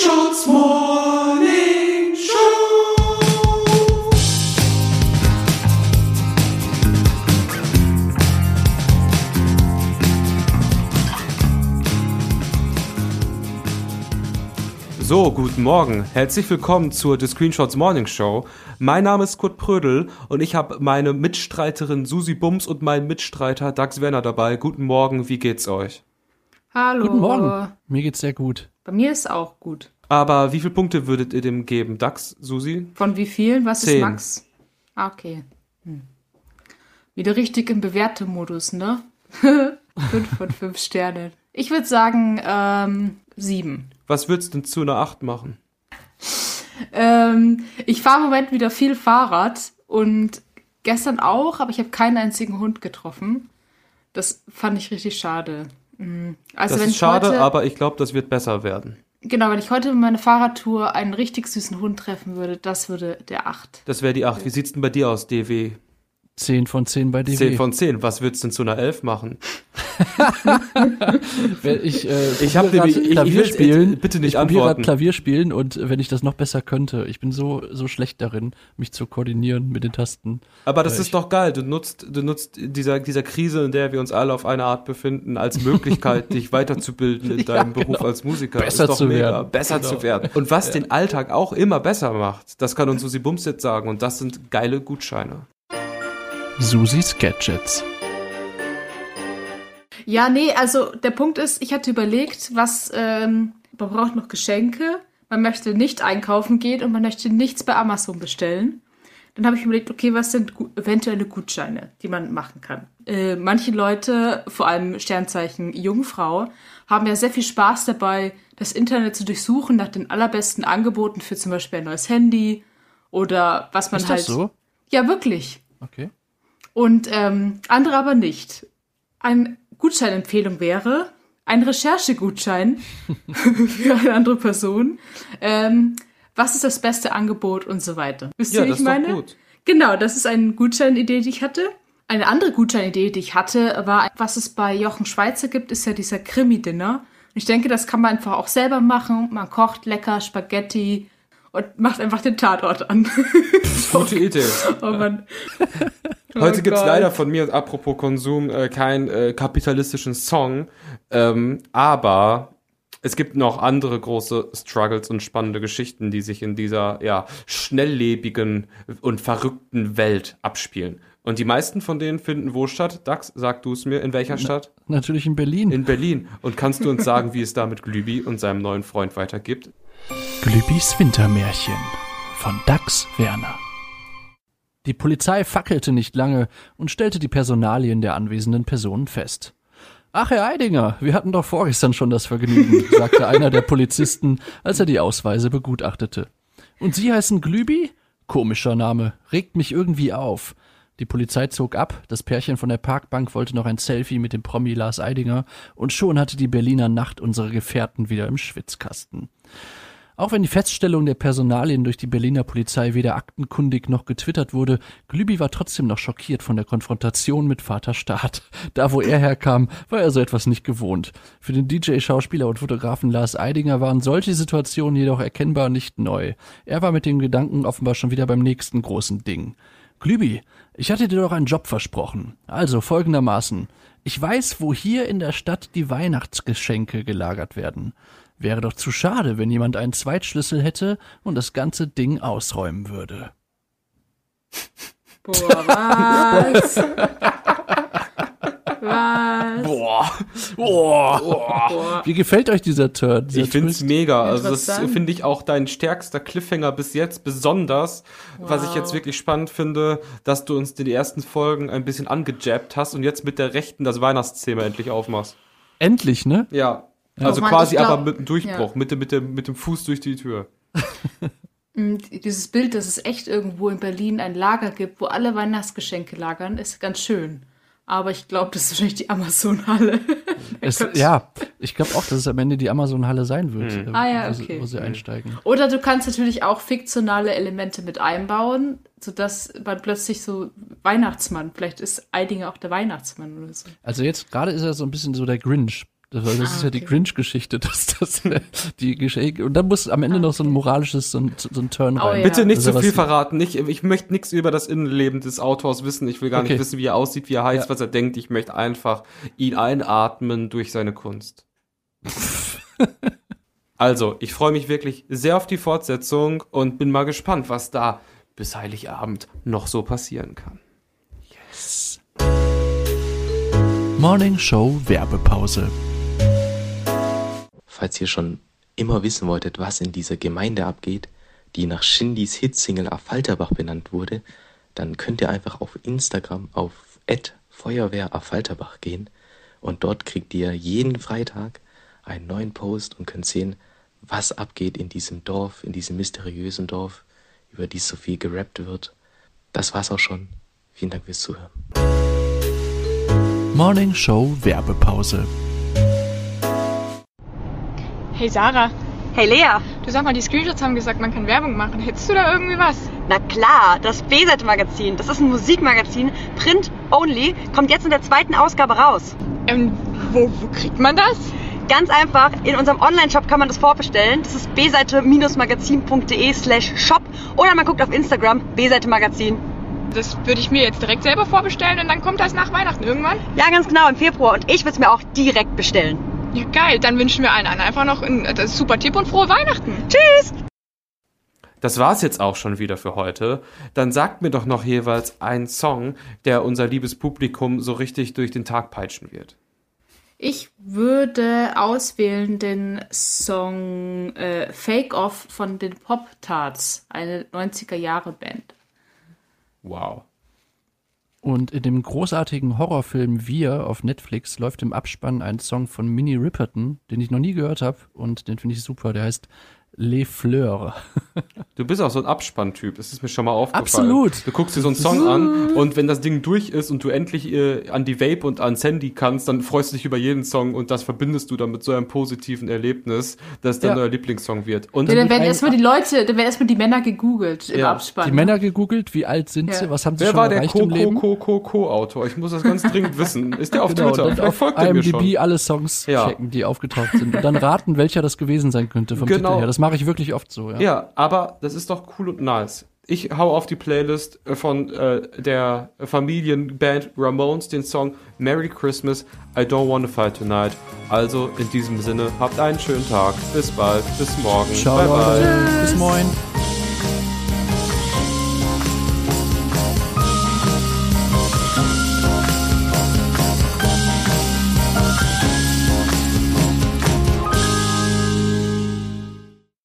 Screenshots Morning Show. So, guten Morgen. Herzlich willkommen zur The Screenshots Morning Show. Mein Name ist Kurt Prödel und ich habe meine Mitstreiterin Susi Bums und meinen Mitstreiter Dax Werner dabei. Guten Morgen, wie geht's euch? Hallo. Guten Morgen. Mir geht's sehr gut. Bei mir ist auch gut. Aber wie viele Punkte würdet ihr dem geben? Dax, Susi? Von wie vielen? Was Zehn. ist Max? Ah, okay. Hm. Wieder richtig im Bewertemodus, ne? fünf von fünf Sternen. Ich würde sagen, ähm, sieben. Was würdest du denn zu einer 8 machen? Ähm, ich fahre im Moment wieder viel Fahrrad und gestern auch, aber ich habe keinen einzigen Hund getroffen. Das fand ich richtig schade. Mm. Also das ist schade, heute, aber ich glaube, das wird besser werden. genau, wenn ich heute mit meiner Fahrradtour einen richtig süßen Hund treffen würde, das würde der acht. Das wäre die 8. Wie sieht's denn bei dir aus, DW? 10 von 10 bei DW. 10 von 10. Was würdest du denn zu einer 11 machen? Ich, äh, Ich hab probiere nämlich- ich- Klavier spielen. bitte nicht ich antworten. Klavier spielen und wenn ich das noch besser könnte, ich bin so so schlecht darin, mich zu koordinieren mit den Tasten. Aber das ist doch geil. Du nutzt, du nutzt dieser, dieser Krise, in der wir uns alle auf eine Art befinden, als Möglichkeit, dich weiterzubilden in Ja, deinem Beruf genau. als Musiker. Besser ist doch zu mega. werden. Besser Genau. zu werden. Und was den Alltag auch immer besser macht, das kann uns Susi Bums jetzt sagen. Und das sind geile Gutscheine. Susis Gadgets. Ja, nee, also der Punkt ist, ich hatte überlegt, was, ähm, man braucht noch Geschenke, man möchte nicht einkaufen gehen und man möchte nichts bei Amazon bestellen. Dann habe ich überlegt, okay, was sind gu eventuelle Gutscheine, die man machen kann. Äh, manche Leute, vor allem Sternzeichen Jungfrau, haben ja sehr viel Spaß dabei, das Internet zu durchsuchen nach den allerbesten Angeboten für zum Beispiel ein neues Handy oder was man Ist halt. das so? Ja, wirklich. Okay. Und ähm, andere aber nicht. Eine Gutscheinempfehlung wäre ein Recherchegutschein für eine andere Person. Ähm, was ist das beste Angebot und so weiter. Wisst ihr, Ja, wie das ich meine? gut. Genau, das ist eine Gutscheinidee, die ich hatte. Eine andere Gutscheinidee, die ich hatte, war, was es bei Jochen Schweizer gibt, ist ja dieser Krimi-Dinner. Und Ich denke, das kann man einfach auch selber machen. Man kocht lecker Spaghetti und macht einfach den Tatort an. Gute Idee. oh Mann. Heute Oh gibt's Gott. leider von mir, apropos Konsum, äh, keinen äh, kapitalistischen Song. Ähm, aber es gibt noch andere große Struggles und spannende Geschichten, die sich in dieser ja, schnelllebigen und verrückten Welt abspielen. Und die meisten von denen finden wo statt? Dax, sag du es mir, in welcher Stadt? Natürlich in Berlin. In Berlin. Und kannst du uns sagen, wie es da mit Glübi und seinem neuen Freund weitergibt? Glübis Wintermärchen von Dax Werner. Die Polizei fackelte nicht lange und stellte die Personalien der anwesenden Personen fest. Ach, Herr Eidinger, wir hatten doch vorgestern schon das Vergnügen, sagte einer der Polizisten, als er die Ausweise begutachtete. Und Sie heißen Glübi? Komischer Name, regt mich irgendwie auf. Die Polizei zog ab, das Pärchen von der Parkbank wollte noch ein Selfie mit dem Promi Lars Eidinger und schon hatte die Berliner Nacht unsere Gefährten wieder im Schwitzkasten. Auch wenn die Feststellung der Personalien durch die Berliner Polizei weder aktenkundig noch getwittert wurde, Glübi war trotzdem noch schockiert von der Konfrontation mit Vater Staat. Da, wo er herkam, war er so etwas nicht gewohnt. Für den DJ, Schauspieler und Fotografen Lars Eidinger waren solche Situationen jedoch erkennbar nicht neu. Er war mit dem Gedanken offenbar schon wieder beim nächsten großen Ding. Glübi, ich hatte dir doch einen Job versprochen. Also folgendermaßen. Ich weiß, wo hier in der Stadt die Weihnachtsgeschenke gelagert werden. Wäre doch zu schade, wenn jemand einen Zweitschlüssel hätte und das ganze Ding ausräumen würde. Boah, was? was? Boah. Boah. Boah. Wie gefällt euch dieser Turn? Dieser Ich find's Twist? mega. Also das finde ich auch dein stärkster Cliffhanger bis jetzt. Besonders, was ich jetzt wirklich spannend finde, dass du uns in die ersten Folgen ein bisschen angejabbt hast und jetzt mit der rechten das Weihnachtsthema endlich aufmachst. Endlich, ne? Ja. Also Mann, quasi glaub- aber mit einem Durchbruch, ja. mit, dem, mit, dem, mit dem Fuß durch die Tür. Und Dieses Bild, dass es echt irgendwo in Berlin ein Lager gibt, wo alle Weihnachtsgeschenke lagern, ist ganz schön. Aber ich glaube, das ist wahrscheinlich die Amazon-Halle. Ja, ich glaube auch, dass es am Ende die Amazon-Halle sein wird, äh, Ah ja, wo, sie, okay. wo sie einsteigen. Oder du kannst natürlich auch fiktionale Elemente mit einbauen, sodass man plötzlich so Weihnachtsmann, vielleicht ist Eidinger auch der Weihnachtsmann oder so. Also jetzt gerade ist er so ein bisschen so der Grinch. Das, das ist Ah, ja die okay. Grinch-Geschichte, dass das äh, die Geschenke und dann muss am Ende noch so ein moralisches, so ein, so ein Turn Oh, rein. ja. Bitte nicht Also zu viel verraten. Ich, ich möchte nichts über das Innenleben des Autors wissen. Ich will gar Okay. nicht wissen, wie er aussieht, wie er heißt, Ja. was er denkt. Ich möchte einfach ihn einatmen durch seine Kunst. also, ich freue mich wirklich sehr auf die Fortsetzung und bin mal gespannt, was da bis Heiligabend noch so passieren kann. Morning Show Werbepause. Falls ihr schon immer wissen wolltet, was in dieser Gemeinde abgeht, die nach Shindys Hitsingle Affalterbach benannt wurde, dann könnt ihr einfach auf Instagram auf Feuerwehr Affalterbach gehen und dort kriegt ihr jeden Freitag einen neuen Post und könnt sehen, was abgeht in diesem Dorf, in diesem mysteriösen Dorf, über die so viel gerappt wird. Das war's auch schon. Vielen Dank fürs Zuhören. Morning Show Werbepause. Hey Sarah, Hey Lea, du sag mal, die Screenshots haben gesagt, man kann Werbung machen. Hättest du da irgendwie was? na klar, das B-Seite-Magazin, das ist ein Musikmagazin, Print Only, kommt jetzt in der zweiten Ausgabe raus. Ähm, wo, wo kriegt man das? Ganz einfach, in unserem Online-Shop kann man das vorbestellen. Das ist bseite-magazin.de slash shop oder man guckt auf Instagram, B-Seite Magazin. Das würde ich mir jetzt direkt selber vorbestellen und dann kommt das nach Weihnachten irgendwann. Ja, ganz genau, im Februar und ich würde es mir auch direkt bestellen. Ja, geil. Dann wünschen wir allen anderen einfach noch ein das ist super Tipp und frohe Weihnachten. Tschüss! Das war's jetzt auch schon wieder für heute. Dann sagt mir doch noch jeweils einen Song, der unser liebes Publikum so richtig durch den Tag peitschen wird. Ich würde auswählen den Song äh, Fake Off von den Pop Tarts, eine 90er Jahre Band. Wow. Und in dem großartigen Horrorfilm Wir auf Netflix läuft im Abspann ein Song von Minnie Riperton, den ich noch nie gehört habe und den finde ich super. Der heißt Les Fleurs. Du bist auch so ein Abspanntyp, das ist mir schon mal aufgefallen. Absolut. Du guckst dir so einen Song an und wenn das Ding durch ist und du endlich äh, an die Vape und an Sandy kannst, dann freust du dich über jeden Song und das verbindest du dann mit so einem positiven Erlebnis, dass dann Ja. euer Lieblingssong wird. Und Ja, dann werden erstmal die Leute, dann werden erstmal die Männer gegoogelt im Ja, Abspann. Die Männer gegoogelt, wie alt sind Ja. sie, was haben sie wer schon war der erreicht im Leben? Co-Co-Co-Co-Autor? Ich muss das ganz dringend wissen. Ist der auf Genau, Twitter? dann auf folgt IMDb schon. alle Songs Ja. checken, die aufgetaucht sind und dann raten, welcher das gewesen sein könnte vom Genau. Titel her. Das mache ich wirklich oft so, ja. Ja, aber das ist doch cool und nice. Ich hau auf die Playlist äh, von äh, der Familienband Ramones den Song Merry Christmas, I Don't Wanna Fight Tonight. Also in diesem Sinne, habt einen schönen Tag. Bis bald, bis morgen. Ciao, bye bye. Bis moin.